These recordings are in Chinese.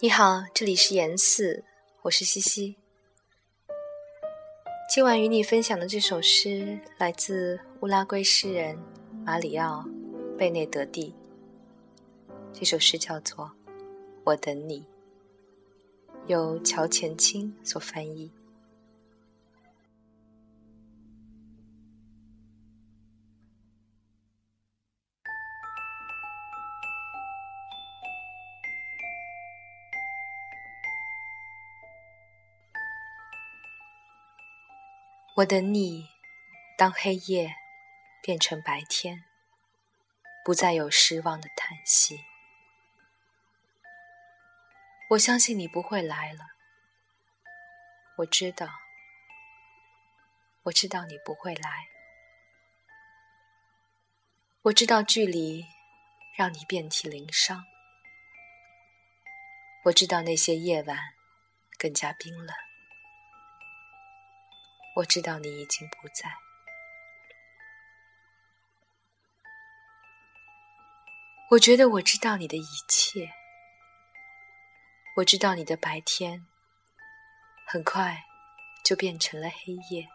你好，这里是言四，我是西西。今晚与你分享的这首诗来自乌拉圭诗人马里奥·贝内德蒂。这首诗叫做《我等你》，由乔前清所翻译。我等你，当黑夜变成白天，不再有失望的叹息。我相信你不会来了。我知道，我知道你不会来。我知道距离让你遍体鳞伤。我知道那些夜晚更加冰冷。我知道你已经不在。我觉得我知道你的一切。我知道你的白天很快就变成了黑夜。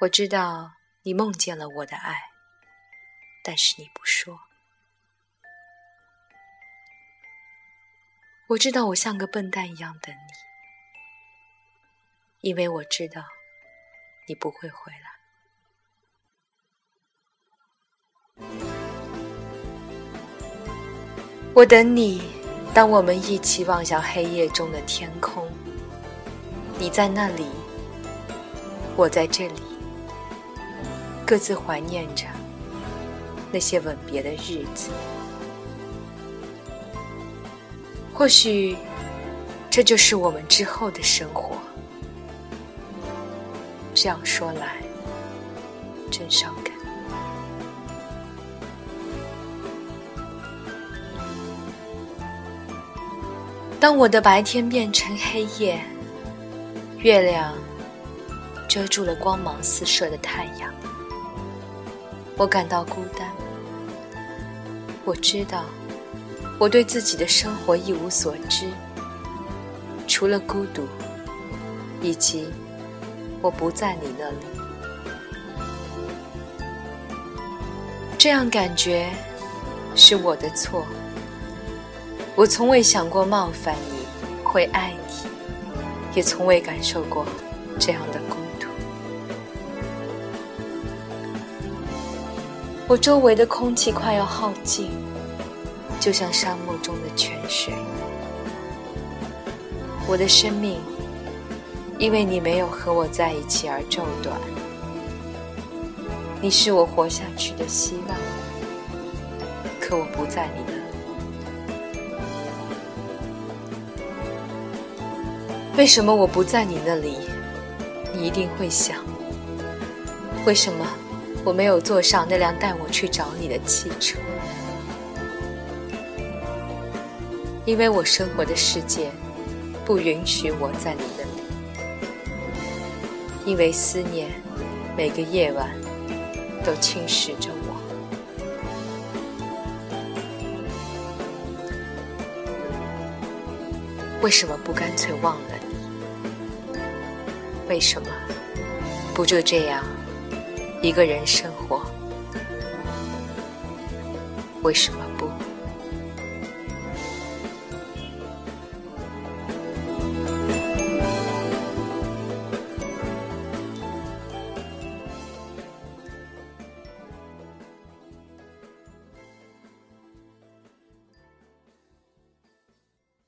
我知道你梦见了我的爱，但是你不说。我知道我像个笨蛋一样等你。因为我知道你不会回来，我等你。当我们一起望向黑夜中的天空，你在那里，我在这里，各自怀念着那些吻别的日子。或许，这就是我们之后的生活。这样说来，真伤感。当我的白天变成黑夜，月亮遮住了光芒四射的太阳，我感到孤单。我知道，我对自己的生活一无所知，除了孤独，以及……我不在你那里，这样感觉是我的错。我从未想过冒犯你，会爱你，也从未感受过这样的孤独。我周围的空气快要耗尽，就像沙漠中的泉水。我的生命。因为你没有和我在一起而骤短，你是我活下去的希望，可我不在你那。为什么我不在你那里？你一定会想，为什么我没有坐上那辆带我去找你的汽车？因为我生活的世界不允许我在你那里。因为思念，每个夜晚都侵蚀着我。为什么不干脆忘了你？为什么不就这样一个人生活？为什么？